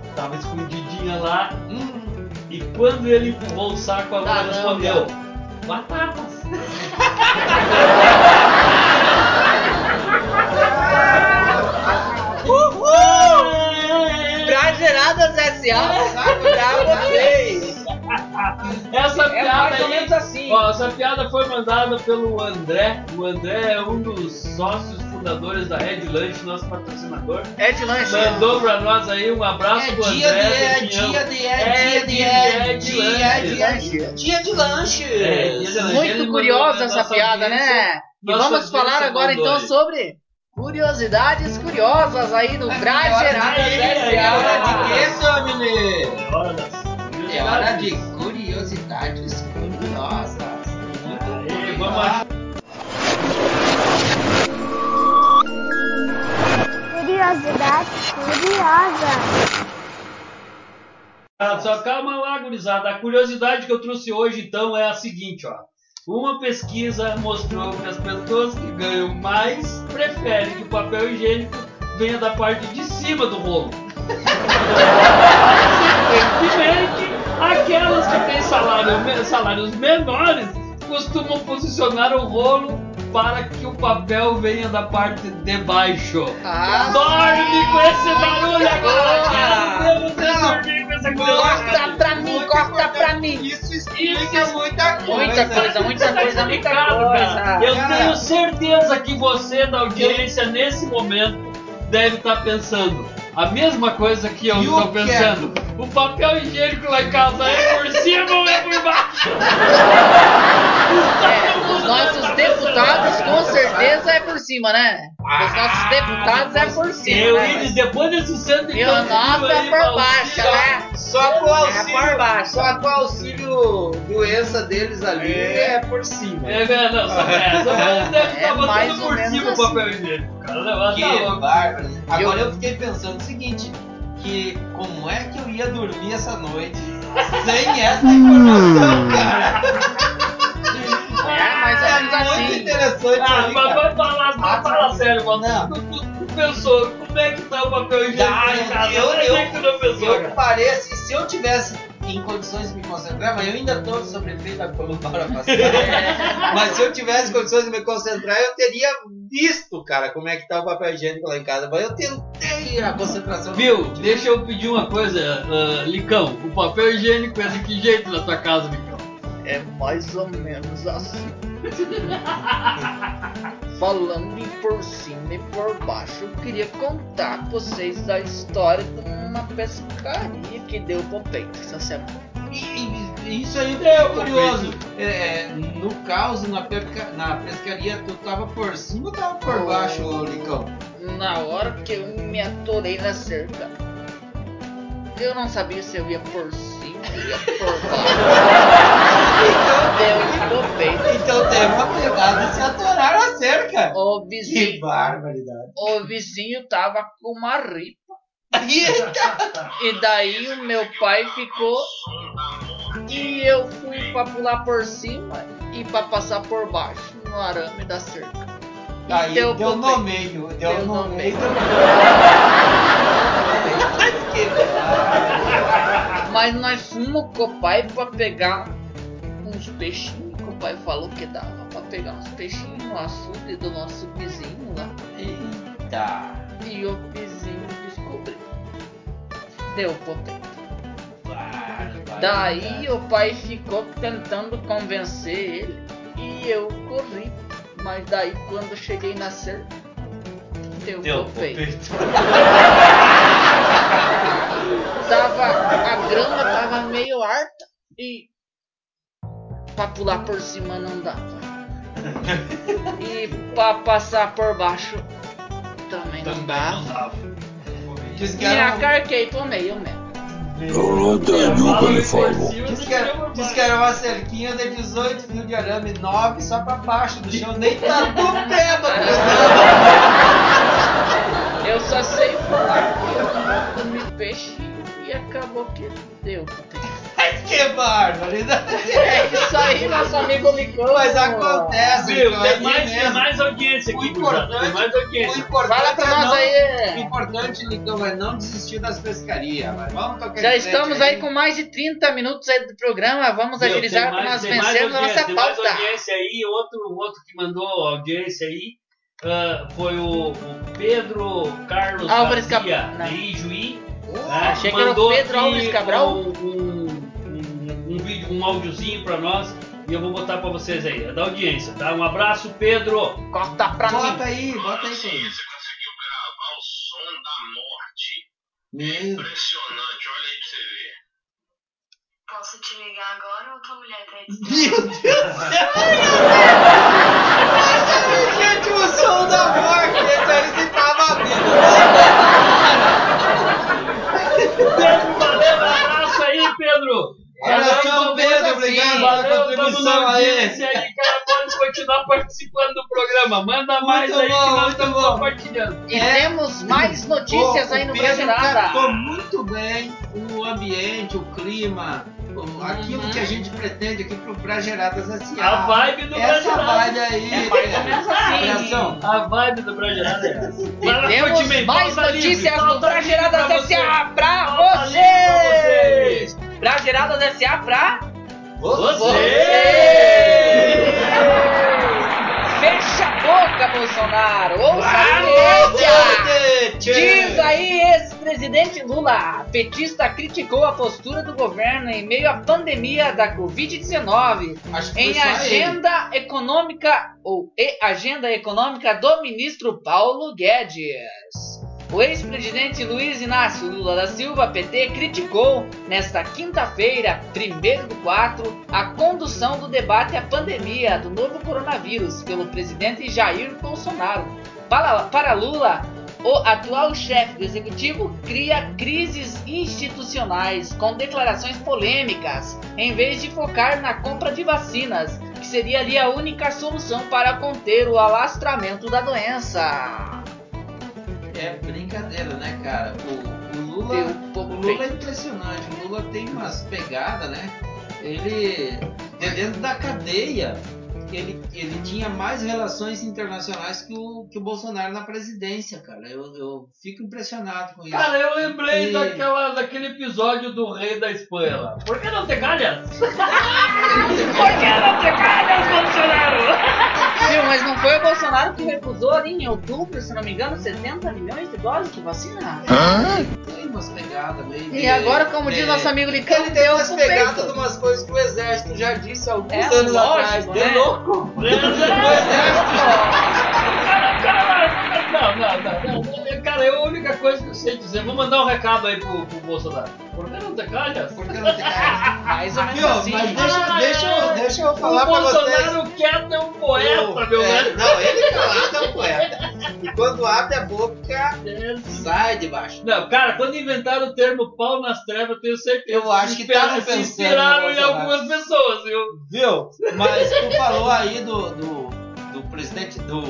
Estava escondidinha lá. Hum, E quando ele empurrou o saco, a loura respondeu: Batatas. S.A. saco pra vocês. Essa É piada mais ou aí. assim. Ó, essa piada foi mandada pelo André. O André é um dos sócios fundadores da Red Lunch, nosso patrocinador. É de lanche. Mandou pra nós aí um abraço É pro dia André. de, é dia de, É é dia de, é de dia lanche. de, é dia de lanche. É, dia de lanche. Muito curiosa essa piada, né? E vamos falar agora então sobre curiosidades curiosas aí no Brageiradas aí, aí, É hora de quê, S.A. Samile? É hora É de curiosidades curiosas. Vamos curiosas. Ah, só calma lá, gurizada. A curiosidade que eu trouxe hoje, então, é a seguinte, ó. Uma pesquisa mostrou que as pessoas que ganham mais preferem que o papel higiênico venha da parte de cima do rolo. Consequentemente, aquelas que têm salário salários menores costumam posicionar o rolo para que o papel venha da parte de baixo. Ah, Dorme com esse barulho agora! Ah. Ver você dormir com essa corta curiosidade. pra mim, corta pra mim. Isso explica muita coisa. Muita coisa, muita Tá coisa, muita coisa. Eu Cara. tenho certeza que você da audiência nesse momento deve estar pensando a mesma coisa que eu o estou é? pensando. O papel higiênico lá em casa é por cima ou é por baixo? É, os nossos deputados com certeza é por cima, né? Os nossos deputados é por cima, Eu né? e depois desse cento e E o nosso é por baixo, né? Só com o É auxílio, por baixo. só com o auxílio doença deles ali é, por cima. É, é, não, só mas deve É estar mais botando ou por cima o assim. papel higiênico, cara. Não, Que tá louco. Agora eu fiquei pensando o seguinte, que como é que eu ia dormir essa noite sem essa informação, cara. É, ou menos É muito assim. interessante Ah, aí, mas vai falar, mas fala sério, mano. Tu, tu, tu pensou, como é que tá o papel higiênico Tá, eu, é eu, que não pensou, eu cara? assim, se eu tivesse em condições de me concentrar, mas eu ainda tô sob efeito da coluna passada. mas se eu tivesse condições de me concentrar, eu teria visto, cara, como é que tá o papel higiênico lá em casa. Mas eu tentei a concentração. Viu, deixa eu pedir uma coisa, ah, Licão. O papel higiênico é de que jeito na tua casa, Licão? É mais ou menos assim. Falando em por cima e por baixo, eu queria contar pra vocês a história de uma pescaria que deu pro peito essa semana. E, e- isso aí é curioso. É, no caso, na, pesca- na pescaria, tu tava por cima ou tava por baixo, ô, Licão? Na hora que eu me atorei na cerca, eu não sabia se eu ia por cima ou ia por baixo. Deu pro peito. Então teve uma pegada de se atorar na cerca. O Que vizinho, barbaridade. o vizinho tava com uma ripa. E daí o meu pai ficou e eu fui pra pular por cima e pra passar por baixo no arame da cerca. E Aí deu, pro no meio, deu, Deu no no meio. meio. Mas nós fomos com o pai pra pegar uns peixinhos que o pai falou que dava pra pegar uns peixinhos no açude do nosso vizinho lá. Eita! E descobriu. Deu. Daí o pai ficou tentando convencer ele e eu corri. Mas daí quando cheguei na cerca, deu, Deu peito. Tava, a grama tava meio harta e pra pular por cima não dava. E pra passar por baixo também não dava. Diz que era, um- acarquei pro meio mesmo. Eu não entendi o que ele falou. diz que era, diz que era uma cerquinha de 18 fios de arame, 9 só pra baixo do chão, nem tá do pé do Eu só sei falar que eu comi peixe e acabou que deu. Que barbaridade! É isso aí, nosso amigo Licão. Mas acontece, Viu, então, tem mais, tem mais audiência O aqui, gurizada, importante- tem mais O audiência. importante Fala pra é nós não, O aí. importante, Licão, é não desistir das pescarias. Mas vamos tocar Já estamos aí com mais de 30 minutos aí do programa. Vamos Viu, agilizar para nós vencermos a nossa Tem mais pauta. audiência aí, outro, outro que mandou audiência aí ah, foi o, o Pedro Carlos Álvares Garcia, Cap- não. de Ijuí. Oh, Ah, achei que era o Pedro Alves Cabral. Um, um, um, vídeo, um áudiozinho pra nós e eu vou botar pra vocês aí, é da audiência, tá? Um abraço, Pedro. Corta pra mim. Bota aí, bota aí, Pedro. conseguiu gravar o som da morte. Meu Impressionante, olha aí pra você ver. Posso te ligar agora ou tua mulher tá aí? Meu Deus do céu! Gente, o som da morte! Esse aí se tava vindo! Pedro, valeu, um abraço aí, Pedro. Abração, Valeu, Pedro, tamo obrigado pela contribuição aí. audiência aí, cara, pode continuar participando do programa. Manda mais Muito aí bom, que nós estamos bom. compartilhando. E É. temos mais notícias O- aí no Pedro Brasilada. captou muito bem o ambiente, o clima, aquilo que a gente pretende aqui pro Brageradas S.A. A vibe do Essa Brasil. vibe aí. É mais ou menos assim. A vibe do é essa. E lá, temos mais livre, notícias do Brageradas S.A. pra vocês! Brageradas S.A. pra Você! vocês! Fecha a boca, Bolsonaro! Ouça a! Diz aí, ex-presidente Lula, petista criticou a postura do governo em meio à pandemia da Covid-19 Acho que foi em agenda econômica ou e agenda econômica do ministro Paulo Guedes. O ex-presidente Luiz Inácio Lula da Silva, PT, criticou nesta quinta-feira, 1 do 4, a condução do debate à pandemia do novo coronavírus pelo presidente Jair Bolsonaro. Para, para Lula, o atual chefe do executivo cria crises institucionais com declarações polêmicas, em vez de focar na compra de vacinas, que seria ali a única solução para conter o alastramento da doença. É brincadeira, né, cara? O, o Lula, E o Lula é impressionante. O Lula tem umas pegadas, né? Ele, de dentro da cadeia, ele, ele tinha mais relações internacionais que o, que o Bolsonaro na presidência, cara. Eu, eu fico impressionado com isso. Cara, eu lembrei E- daquela, daquele episódio do rei da Espanha lá. Por que não te calhas? Por que não te calhas, Bolsonaro? Viu, mas não foi o Bolsonaro que recusou ali em outubro, se não me engano, 70 milhões de doses de vacina? Tem umas pegadas meio. E agora, como diz é, nosso amigo Licão, Ele tem deu umas pegadas de umas coisas que o exército já disse há alguns É, anos lógico, atrás. né? De louco. O cara, não, não, não, não. Cara, é a única coisa que eu sei dizer. Vou mandar um recado aí pro, pro Bolsonaro. Por que não te calhas? Por que não te calhas? Mais ou menos Viu? assim. Mas deixa, deixa, eu- deixa eu falar o pra vocês. Bolsonaro quieto é um poeta, meu É, velho. Não, ele calado é um poeta. E quando abre a boca, sai de baixo. Não, cara, quando inventaram o termo pau nas trevas, eu tenho certeza Eu acho que estavam se inspiraram em algumas pessoas, viu? Viu? Mas tu falou aí do, do, do presidente do,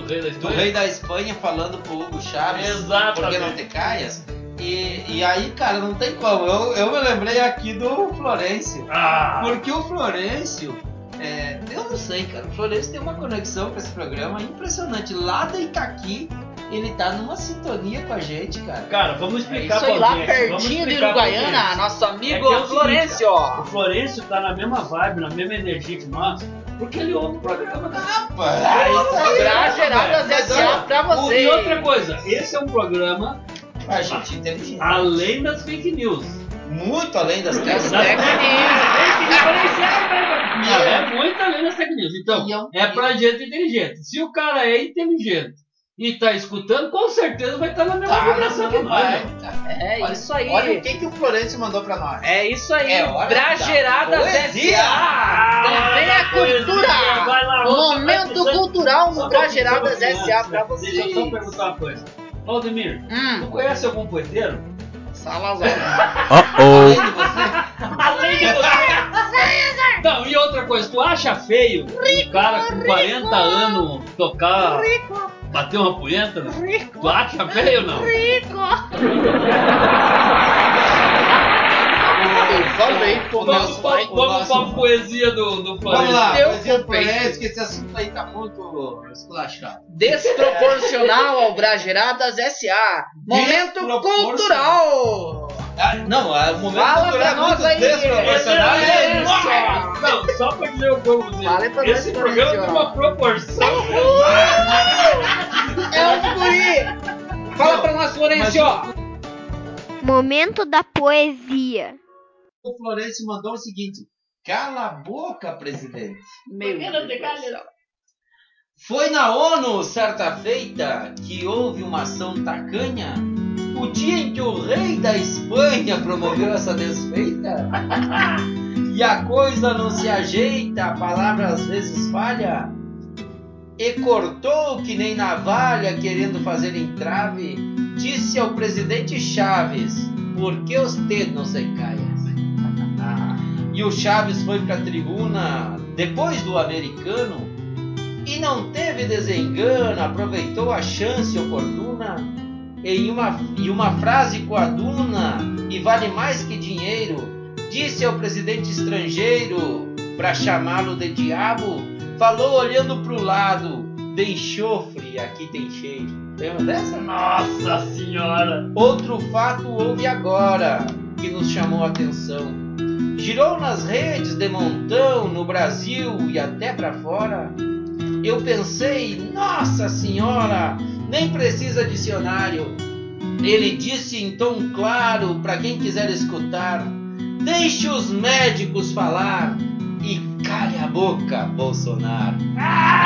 Do rei da do Espanha. rei da Espanha falando pro Hugo Chaves. Exatamente. Por que não te caias? E, e aí, cara, não tem como. Eu, eu me lembrei aqui do Florencio. Ah, Porque o Florencio, é, eu não sei, cara. O Florencio tem uma conexão com esse programa impressionante. Lá da Itaqui, ele tá numa sintonia com a gente, cara. cara, vamos É explicar isso pra aí, lá pertinho de Uruguaiana, nosso É amigo que é o seguinte, Florencio. O Florencio tá na mesma vibe, na mesma energia que nós, porque ele ouve o programa. cara. Ah, isso aí. Brageradas Mas SA olha, pra O- você. E outra coisa, esse é um programa A gente inteligente. além das fake news. Muito além das Das coisas. fake news. É muito além das fake news. Então, é é pra gente inteligente. Se o cara é inteligente e tá escutando, com certeza vai estar na mesma Tá, vibração que nós. vai, né? cara. É Olha- isso aí. Olha o que, que o Florencio mandou pra nós. É isso aí. É hora Brageradas da poesia. SA. Também Ah, é cultura. Lá, Momento cultural no Brageradas SA pra vocês. Deixa eu só perguntar uma coisa. Valdemir, tu Hum, conhece algum poeteiro? Salazar. Além de você. Além de você. Não, e outra coisa, tu acha feio um cara com 40 anos tocar, bater uma punheta? Tu acha feio ou não? Eu falei pro Vamos, vamos, vamos nosso- pra poesia do, do Vamos Florencio. lá, Eu poesia do. Florencio, que esse assunto aí tá muito esculachado. Desproporcional ao Brageradas SA. Momento cultural. Ah, não, é o momento Fala cultural pra é muito aí. desproporcional. É, É, isso. Não, só pra dizer o que eu vou dizer. Fala aí pra nós, Esse programa tem uma proporção. É os guri. Fala pra nós, Florencio. Momento da poesia. O Florencio mandou o seguinte: cala a boca, presidente. Meu Deus. Foi na ONU, certa feita, que houve uma ação tacanha? O dia em que o rei da Espanha promoveu essa desfeita? e a coisa não se ajeita, a palavra às vezes falha? E cortou que nem navalha, querendo fazer entrave, disse ao presidente Chaves: Por que os não se caias? E o Chaves foi pra tribuna depois do americano e não teve desengano, aproveitou a chance oportuna em uma, e uma frase coaduna e vale mais que dinheiro, disse ao presidente estrangeiro para chamá-lo de diabo, falou olhando pro lado, de enxofre, aqui tem cheiro. Lembra dessa? Nossa senhora! Outro fato houve agora que nos chamou a atenção. Girou nas redes de montão no Brasil e até para fora. Eu pensei, nossa senhora, nem precisa dicionário. Ele disse em tom claro para quem quiser escutar: deixe os médicos falar e cale a boca, Bolsonaro. É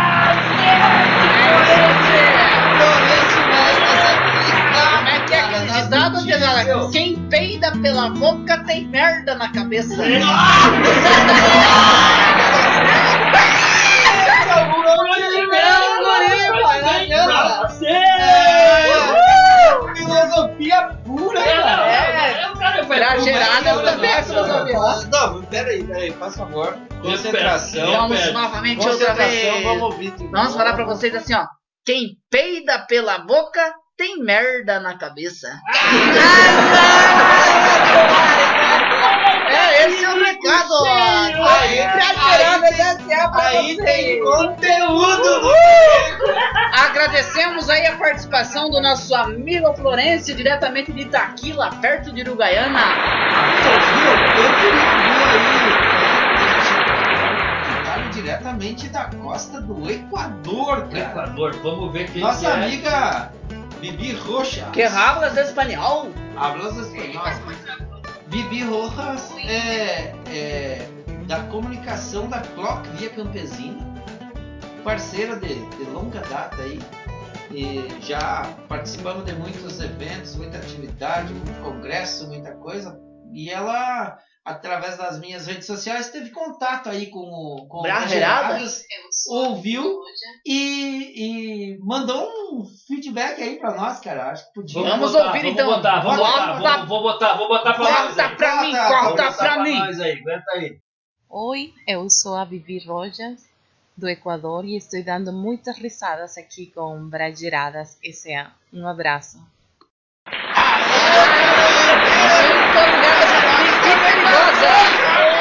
é Pedala? Quem peida pela boca tem merda na cabeça. Pra Vamos novamente outra vez. vamos ouvir. Vamos falar pra vocês assim, ó. Quem peida pela boca tem merda na cabeça. É, esse é o recado. Aí, Aí tem conteúdo. Agradecemos aí a participação do nosso amigo Florencio, diretamente de Itaquila, perto de Uruguaiana. Diretamente da costa do Equador, cara. Equador, vamos ver quem Nossa que é. amiga Bibi Rocha. Que hablas espanhol? Hablas espanhol. Bibi Rojas é, é da comunicação da Clock Via Campesina, parceira de, de longa data aí. E já participamos de muitos eventos, muita atividade, muito congresso, muita coisa. E ela, através das minhas redes sociais, teve contato aí com o com o ouviu e, e mandou um feedback aí pra nós, cara. Acho que podia. Vamos botar, ouvir, vamos então. Botar, vamos Bota- botar, vamos, vou botar, vou botar pra nós Corta aí. pra mim, Corta, botar pra mim. nós aí, aguenta aí. Oi, eu sou a Vivi Rojas, do Equador, e estou dando muitas risadas aqui com Brageradas S.A. Um abraço. Muito obrigado, Bibi Perigosa.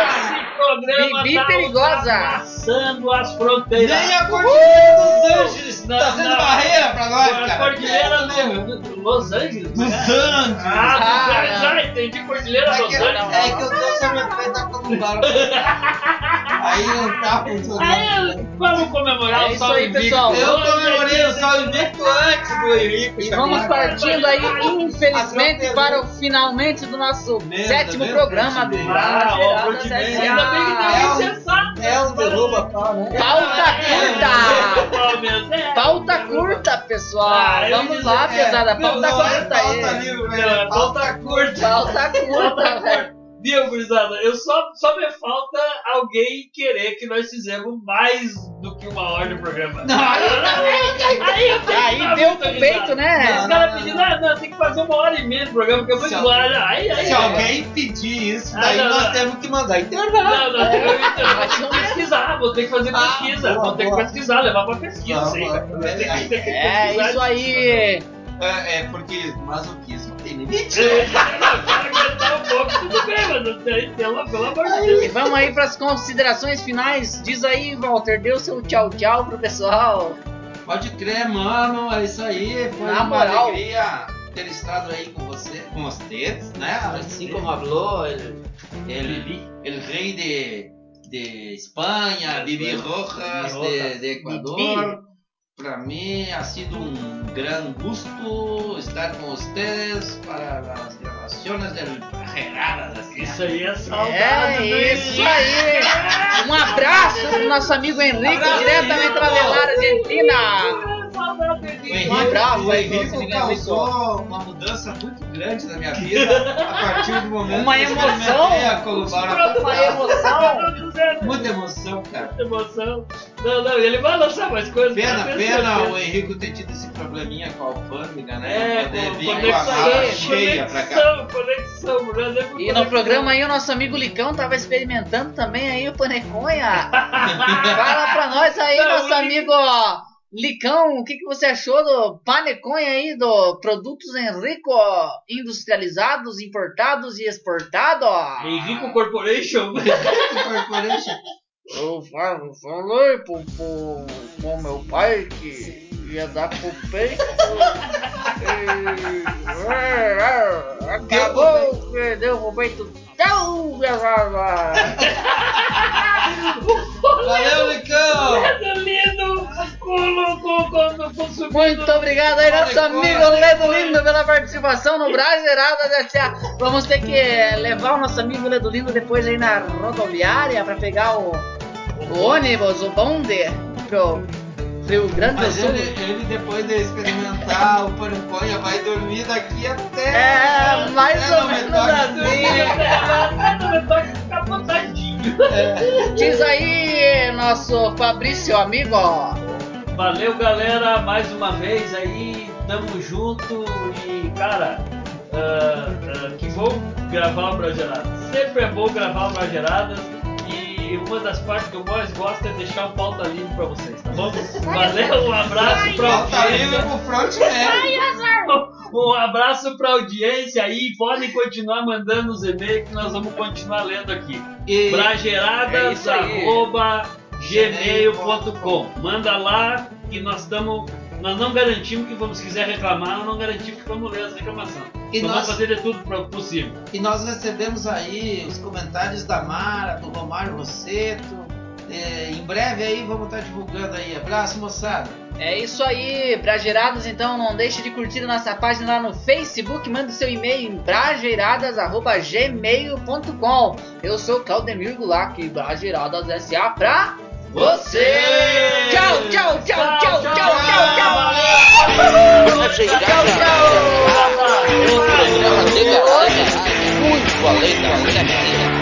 Esse programa Bibi tá perigosa. ultrapassando as fronteiras. Nem a Cordilheira dos Anjos Não, tá sendo não. barreira pra nós, A cara. Cordilheira do, do Los Angeles. Dos né? Anjos. Ah, dos Ah, não. já entendi Cordilheira É dos que, Anjos. é que eu tô com a minha fé tá como bala. Aí não tá funcionando. Aí, vamos comemorar É o isso Sol aí, Invicto. pessoal. Eu comemorei é o Sol Invicto antes do Henrique. E vamos chegar. partindo aí, infelizmente, para o finalmente do nosso Merda, sétimo né, programa do? Ah, Brageradas Frontman. S.A. Ainda bem que É tem um-. É um derruba pau, né? Pauta curta! É, Pauta curta, pessoal! Ah, Vamos lá, pesada, pauta é curta aí! é pauta curta. Pauta curta, velho! Viu, gurizada? Eu só, só me falta alguém querer que nós fizemos mais do que uma hora de programa. Não, aí eu tenho que Aí dar deu pro peito, né? Os caras pedindo, ah, não, tem que fazer uma hora e meia de programa, porque eu vou Se embora. Aí, aí, Se aí. alguém pedir isso, Ah, daí não, nós não. temos que mandar internet. Não, não, eu, eu, Mas não ter que pesquisar, vou ter que fazer Ah, pesquisa, boa, vou ter que pesquisar, levar pra pesquisa aí, que- tem que É isso aí! É, é porque masoquismo tem limite. É, aguentar um pouco, tudo bem, mas não tem, pelo, pelo amor de Deus. Vamos aí para as considerações finais. Diz aí, Walter, dê o seu tchau tchau pro pessoal. Pode crer, mano. É isso aí. Foi Na uma moral. alegria ter estado aí com você, com vocês, né? Assim como falou ele, ele, ele rei de, de Espanha, Bibi Rojas de, de Equador. Para mim ha sido um gran gusto estar com vocês para as gravações del Brageradas. assim. Isso aí é saudade. É do isso aí! Um abraço pro nosso amigo Henrique, diretamente da Velar, Argentina. O Henrique. Abraço o Henrique causou uma mudança muito grande na minha vida a partir do momento Uma que eu emoção. experimentei a Colubara Uma emoção. Muita emoção, cara. Muita emoção. Não, não, ele vai lançar mais coisas. Pena, pena o Henrique ter tido esse probleminha com a alfândega, né? É, poder com vir com a mala cheia pra cá. conexão, conexão, é E no programa aí o nosso amigo Licão tava experimentando também aí o paneconha. Fala pra nós aí, Não, nosso amigo Licão, o que, que você achou do paneconha aí, do produtos Henrico industrializados, importados e exportados? Henrico Corporation. Corporation. Eu falo- falei pro, pro, pro meu pai que ia dar pro peito. e, é, é, acabou que deu pro peito. Tchau, pesada! Valeu, Licão! Ledo lindo, com, com, com. Muito obrigado aí, nosso amigo Ledo Lindo, pela participação no Brasileirada S.A. Vamos ter que levar o nosso amigo Ledo Lindo depois aí na rodoviária para pegar o, o ônibus, o bonde, pro Rio Grande do Sul. ele, ele depois de experimentar o paneconha vai dormir daqui até. É, mais até ou menos assim. Ficar botadinho. Diz aí, nosso Fabrício, amigo. Valeu, galera, mais uma vez aí, tamo junto e, cara, ah, ah, que bom gravar o Brageradas. Sempre é bom gravar o Brageradas e uma das partes que eu mais gosto é deixar o pauta livre pra vocês, tá bom? Valeu, um abraço pra audiência. pro um abraço pra audiência aí. Podem continuar mandando os e-mails que nós vamos continuar lendo aqui. E- Brageradas, É gmail.com. Manda lá que nós estamos. Nós não garantimos que vamos, se quiser reclamar, nós não garantimos que vamos ler as reclamações. E Nós nós- vamos fazer de tudo possível. E nós recebemos aí os comentários da Mara, do Romário Rosseto. É, em breve aí vamos estar divulgando aí. Abraço, moçada. É isso aí, Bragerados, então não deixe de curtir a nossa página lá no Facebook, manda o seu e-mail em brageiradas.gmail.com Eu sou Claudemir Gulac, Brageradas SA pra você! Tchau, tchau, tchau, tchau, tchau, tchau, tchau! Programa de galera muito além da sexy.